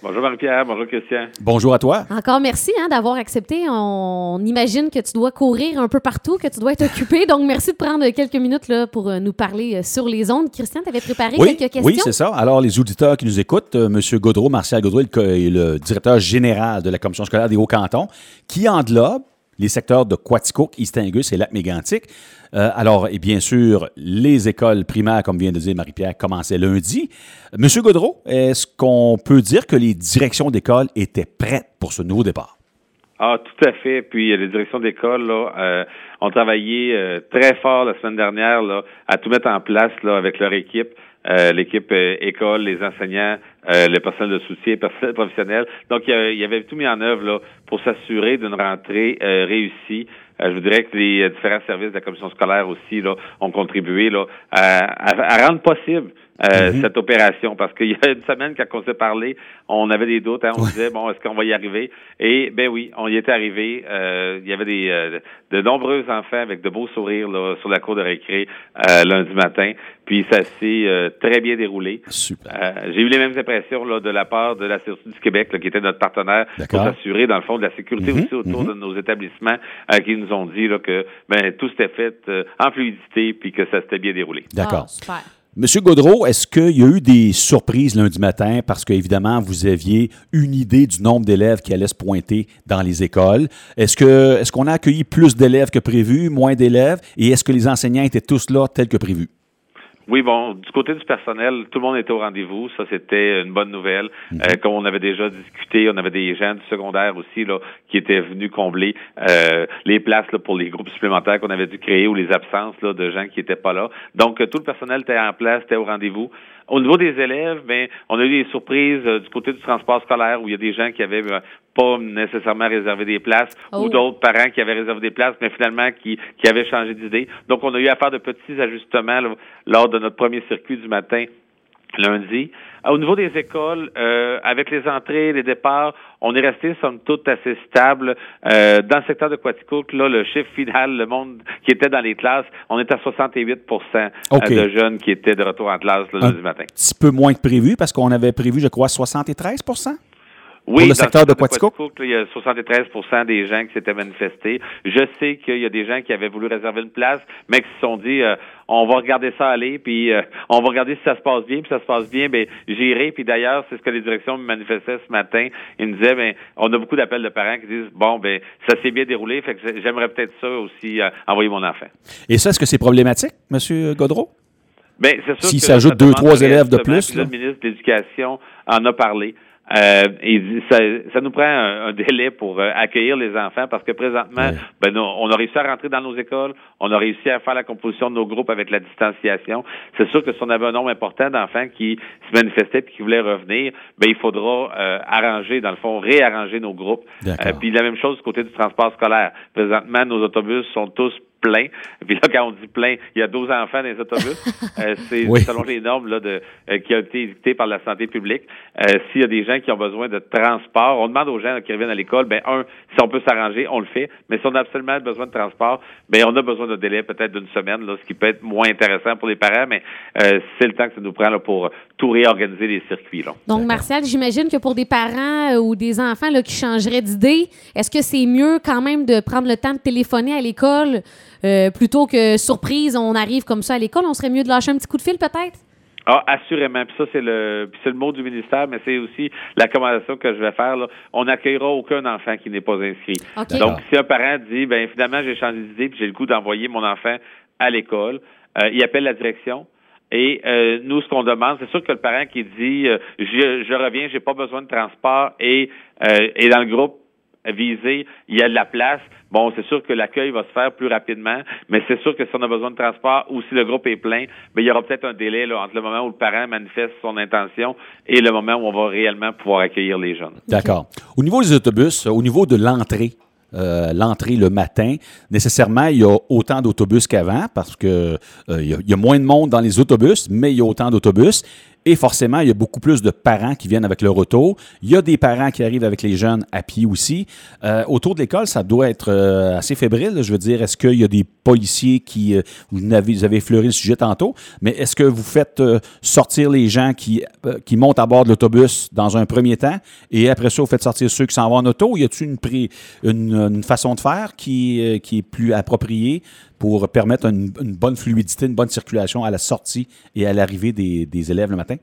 Bonjour Marie-Pierre, bonjour Christian. Bonjour à toi. Encore merci hein, d'avoir accepté. On imagine que tu dois courir un peu partout, que tu dois être occupé. Donc, merci de prendre quelques minutes là, pour euh, nous parler euh, sur les ondes. Christian, tu avais préparé quelques questions? Oui, c'est ça. Alors, les auditeurs qui nous écoutent, euh, M. Gaudreau, Martial Gaudreau est le, directeur général de la Commission scolaire des Hauts-Cantons, qui englobe les secteurs de Quaticook, East-Angus et Lac-Mégantic. Euh, alors, et bien sûr, les écoles primaires, comme vient de dire Marie-Pierre, commençaient lundi. Monsieur Gaudreau, est-ce qu'on peut dire que les directions d'école étaient prêtes pour ce nouveau départ? Ah, tout à fait. Puis les directions d'école euh, ont travaillé euh, très fort la semaine dernière à tout mettre en place avec leur équipe. l'équipe école, les enseignants, le personnel de soutien, le personnel professionnel. Donc, il y, avait tout mis en œuvre là, pour s'assurer d'une rentrée réussie. je vous dirais que les différents services de la commission scolaire aussi là, ont contribué là, à rendre possible euh, mhm. cette opération parce qu'il y a une semaine quand on s'est parlé, on avait des doutes, hein, on disait bon est-ce qu'on va y arriver? Et ben oui, on y était arrivé. Euh, il y avait des euh, de nombreux enfants avec de beaux sourires là, sur la cour de récré lundi matin. Puis ça s'est très bien déroulé. J'ai eu les mêmes impressions là, de la part de la Sécurité du Québec, qui était notre partenaire, pour s'assurer dans le fond de la sécurité mhm. aussi autour mhm. de nos établissements, qui nous ont dit là, que ben tout s'était fait en fluidité puis que ça s'était bien déroulé. D'accord. Ah, super. Monsieur Gaudreau, est-ce qu'il y a eu des surprises lundi matin parce qu'évidemment, vous aviez une idée du nombre d'élèves qui allaient se pointer dans les écoles? Est-ce que est-ce qu'on a accueilli plus d'élèves que prévu, moins d'élèves? Et est-ce que les enseignants étaient tous là tels que prévu? Oui, bon, du côté du personnel, tout le monde était au rendez-vous. Ça, c'était une bonne nouvelle. Mhm. Euh, comme on avait déjà discuté, on avait des gens du secondaire aussi là qui étaient venus combler euh, les places là, pour les groupes supplémentaires qu'on avait dû créer ou les absences là, de gens qui n'étaient pas là. Donc, tout le personnel était en place, était au rendez-vous. Au niveau des élèves, ben, on a eu des surprises euh, du côté du transport scolaire où il y a des gens qui avaient euh, pas nécessairement réservé des places ou oh. d'autres parents qui avaient réservé des places, mais finalement qui, qui avaient changé d'idée. Donc, on a eu à faire de petits ajustements lors de notre premier circuit du matin lundi. Au niveau des écoles, euh, avec les entrées, les départs, on est resté somme toute assez stable. Euh, dans le secteur de Quaticook, là, le chiffre final, le monde qui était dans les classes, on est à 68% euh, de jeunes qui étaient de retour en classe le lundi matin. Un petit peu moins que prévu, parce qu'on avait prévu, je crois, 73 oui, dans le secteur de Quatico? il y a 73% des gens qui s'étaient manifestés. Je sais qu'il y a des gens qui avaient voulu réserver une place, mais qui se sont dit euh, on va regarder ça aller, puis euh, on va regarder si ça se passe bien, puis ça se passe bien, ben j'irai. Puis d'ailleurs, c'est ce que les directions me manifestaient ce matin. Ils me disaient ben on a beaucoup d'appels de parents qui disent bon ben ça s'est bien déroulé, fait que j'aimerais peut-être ça aussi euh, envoyer mon enfant. Et ça, est-ce que c'est problématique, Monsieur Godreau? Ben, c'est sûr S'il s'ajoute deux, trois élèves de plus. Le ministre de l'Éducation en a parlé. Euh, ça, ça, nous prend un, délai pour euh, accueillir les enfants parce que présentement, ben, on a réussi à rentrer dans nos écoles, on a réussi à faire la composition de nos groupes avec la distanciation. C'est sûr que si on avait un nombre important d'enfants qui se manifestaient et qui voulaient revenir, ben, il faudra euh, arranger, dans le fond, réarranger nos groupes. Euh, puis la même chose du côté du transport scolaire. Présentement, nos autobus sont tous plein. Puis là, quand on dit plein, il y a 12 enfants dans les autobus. Euh, c'est selon les normes là, de, euh, qui ont été dictées par la santé publique. Euh, s'il y a des gens qui ont besoin de transport, on demande aux gens qui reviennent à l'école, ben un, si on peut s'arranger, on le fait. Mais si on a absolument besoin de transport, ben on a besoin de délai peut-être d'une semaine, là, ce qui peut être moins intéressant pour les parents, mais c'est le temps que ça nous prend là, pour tout réorganiser les circuits. Là. Donc, Martial, j'imagine que pour des parents ou des enfants là, qui changeraient d'idée, est-ce que c'est mieux quand même de prendre le temps de téléphoner à l'école? Euh, plutôt que surprise, on arrive comme ça à l'école, on serait mieux de lâcher un petit coup de fil peut-être? Ah, assurément. Puis ça, c'est le, c'est le mot du ministère, mais c'est aussi la commandation que je vais faire. Là. On n'accueillera aucun enfant qui n'est pas inscrit. Donc, si un parent dit, ben finalement, j'ai changé d'idée, puis j'ai le goût d'envoyer mon enfant à l'école, euh, il appelle la direction. Et euh, nous, ce qu'on demande, c'est sûr que le parent qui dit, je, je reviens, j'ai pas besoin de transport, et, et dans le groupe visé, il y a de la place. Bon, c'est sûr que l'accueil va se faire plus rapidement, mais c'est sûr que si on a besoin de transport ou si le groupe est plein, mais il y aura peut-être un délai entre le moment où le parent manifeste son intention et le moment où on va réellement pouvoir accueillir les jeunes. D'accord. Au niveau des autobus, au niveau de l'entrée, euh, l'entrée le matin. Nécessairement, il y a autant d'autobus qu'avant parce que euh, y a, moins de monde dans les autobus, mais il y a autant d'autobus. Et forcément, il y a beaucoup plus de parents qui viennent avec leur auto. Il y a des parents qui arrivent avec les jeunes à pied aussi. Euh, autour de l'école, ça doit être euh, assez fébrile. Je veux dire, est-ce qu'il y a des policiers qui... euh, vous, avez, vous avez effleuré le sujet tantôt, mais est-ce que vous faites sortir les gens qui, montent à bord de l'autobus dans un premier temps? Et après ça, vous faites sortir ceux qui s'en vont en auto? Y a-t-il une, façon de faire qui est plus appropriée pour permettre une, une bonne fluidité, une bonne circulation à la sortie et à l'arrivée des, des élèves le matin?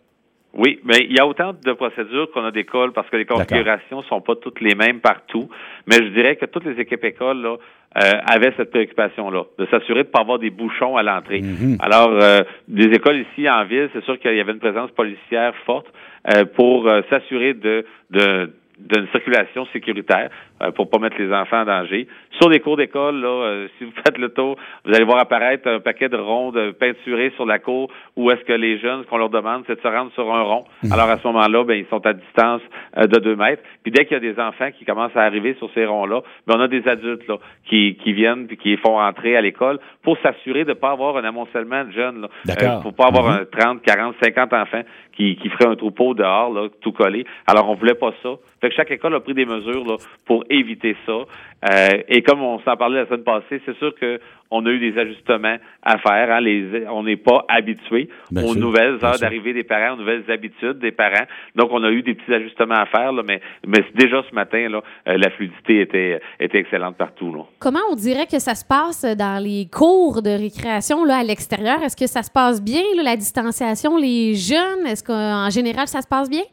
Oui, mais il y a autant de procédures qu'on a d'écoles parce que les configurations sont pas toutes les mêmes partout. Mais je dirais que toutes les équipes écoles là, euh, avaient cette préoccupation-là, de s'assurer de ne pas avoir des bouchons à l'entrée. Alors, euh, des écoles ici en ville, c'est sûr qu'il y avait une présence policière forte euh, pour s'assurer de, de d'une circulation sécuritaire pour pas mettre les enfants en danger. Sur les cours d'école, là, euh, si vous faites le tour, vous allez voir apparaître un paquet de rondes euh, peinturées sur la cour où est-ce que les jeunes, ce qu'on leur demande, c'est de se rendre sur un rond. Alors à ce moment-là, ben, ils sont à distance euh, de deux mètres. Puis dès qu'il y a des enfants qui commencent à arriver sur ces ronds-là, ben, on a des adultes là, qui, qui viennent puis qui les font entrer à l'école pour s'assurer de ne pas avoir un amoncellement de jeunes. Là. D'accord. pour pas avoir Mhm. un 30, 40, 50 enfants qui, qui feraient un troupeau dehors, là, tout collé. Alors, on voulait pas ça. Fait que chaque école a pris des mesures là, pour éviter ça. Euh, et comme on s'en parlait la semaine passée, c'est sûr que on a eu des ajustements à faire. Hein. Les, on n'est pas habitué aux sûr, nouvelles heures d'arrivée des parents, aux nouvelles habitudes des parents. Donc, on a eu des petits ajustements à faire, là, mais, mais déjà ce matin, là, euh, la fluidité était, était excellente partout. Là. Comment on dirait que ça se passe dans les cours de récréation là, à l'extérieur? Est-ce que ça se passe bien, là, la distanciation, les jeunes? Est-ce qu'en général, ça se passe bien?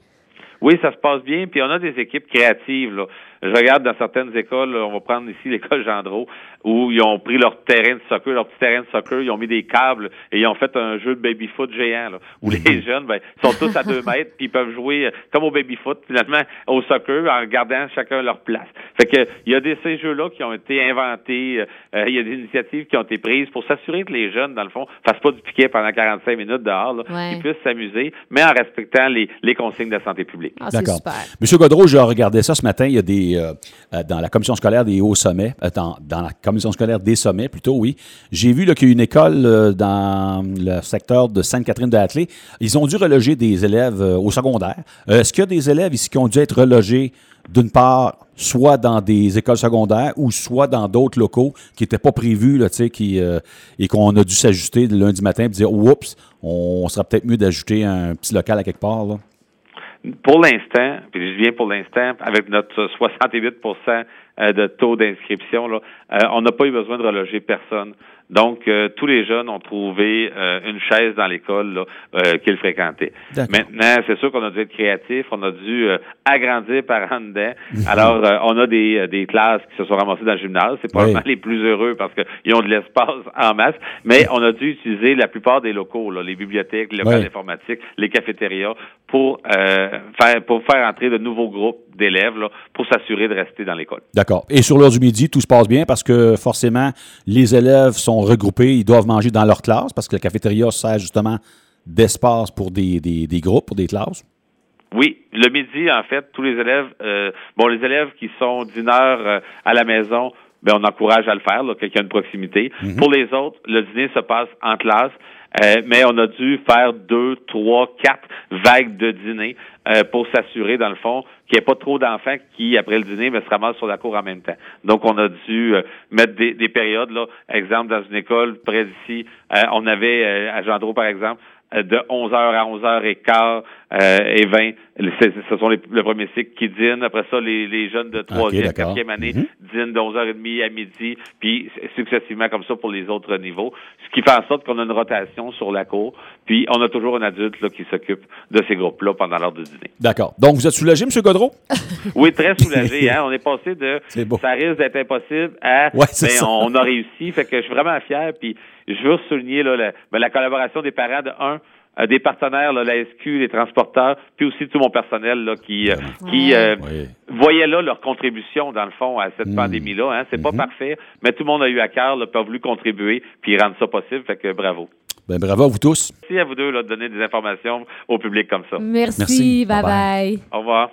Oui, ça se passe bien, puis on a des équipes créatives. Là. Je regarde dans certaines écoles, on va prendre ici l'école Gendreau, où ils ont pris leur terrain de soccer, leur petit terrain de soccer, ils ont mis des câbles et ils ont fait un jeu de baby-foot géant, là, où les jeunes ben, sont tous à deux mètres, puis ils peuvent jouer euh, comme au baby-foot, finalement, au soccer, en gardant chacun leur place. Fait que il y a des ces jeux-là qui ont été inventés, euh, euh, il y a des initiatives qui ont été prises pour s'assurer que les jeunes, dans le fond, fassent pas du piquet pendant 45 minutes dehors, là, Ouais. qu'ils puissent s'amuser, mais en respectant les, les consignes de santé publique. Ah, D'accord. super. Monsieur Godreau, je regardais ça ce matin. Il y a des euh, euh, dans la commission scolaire des hauts sommets, euh, dans, la commission scolaire des sommets plutôt, oui. J'ai vu qu'il y a une école dans le secteur de Sainte-Catherine-de-Hatley. Ils ont dû reloger des élèves au secondaire. Est-ce qu'il y a des élèves ici qui ont dû être relogés d'une part, soit dans des écoles secondaires ou soit dans d'autres locaux qui n'étaient pas prévus, là, qui, et qu'on a dû s'ajuster le lundi matin et dire, oups, on serait peut-être mieux d'ajouter un petit local à quelque part. Pour l'instant, puis je viens pour l'instant, avec notre 68% euh, de taux d'inscription, euh, on n'a pas eu besoin de reloger personne. Donc, euh, tous les jeunes ont trouvé euh, une chaise dans l'école euh, qu'ils fréquentaient. Maintenant, c'est sûr qu'on a dû être créatif, on a dû agrandir par en dedans. Alors, on a des, des classes qui se sont ramassées dans le gymnase. C'est probablement Oui. les plus heureux parce qu'ils ont de l'espace en masse. Mais on a dû utiliser la plupart des locaux, là, les bibliothèques, les locales Oui. informatiques, les cafétérias, pour faire pour faire entrer de nouveaux groupes d'élèves pour s'assurer de rester dans l'école. D'accord. Et sur l'heure du midi, tout se passe bien parce que forcément, les élèves sont regroupés, ils doivent manger dans leur classe parce que la cafétéria sert justement d'espace pour des, des- des groupes, pour des classes. Oui, le midi, en fait, tous les élèves, euh, bon, les élèves qui sont dîneurs euh, à la maison, ben, on encourage à le faire, quelqu'un de proximité. Pour les autres, le dîner se passe en classe, euh, mais on a dû faire deux, trois, quatre vagues de dîner euh, pour s'assurer, dans le fond, qu'il n'y ait pas trop d'enfants qui, après le dîner, ben, se ramassent sur la cour en même temps. Donc, on a dû euh, mettre des, des périodes, là, exemple, dans une école près d'ici, euh, on avait, euh, à Gendreau, par exemple, de 11h à 11h15 euh, et 20. C'est- Ce sont les, le premier cycle qui dînent. Après ça, les, les jeunes de troisième, d'accord. quatrième année Mhm. dînent de 11h30 à midi, puis successivement comme ça pour les autres niveaux. Ce qui fait en sorte qu'on a une rotation sur la cour, puis on a toujours un adulte là, qui s'occupe de ces groupes-là pendant l'heure de dîner. D'accord. Donc, vous êtes soulagé, M. Godreau? Oui, très soulagé. Hein? On est passé de ça risque d'être impossible à Ouais, c'est ben, on a réussi. Fait que je suis vraiment fier. Puis je veux souligner là, la, ben, la collaboration des parents de un. euh, des partenaires, là, la SQ, les transporteurs, puis aussi tout mon personnel là, qui, euh, qui Ouais. euh, Oui. voyaient là leur contribution, dans le fond, à cette Mm. pandémie-là. Hein. C'est pas Mhm. parfait, mais tout le monde a eu à cœur, là, puis a voulu contribuer, puis rendre ça possible. Fait que bravo. Ben, bravo à vous tous. Merci à vous deux là, de donner des informations au public comme ça. Merci. Merci. Bye Bye-bye. bye. Au revoir.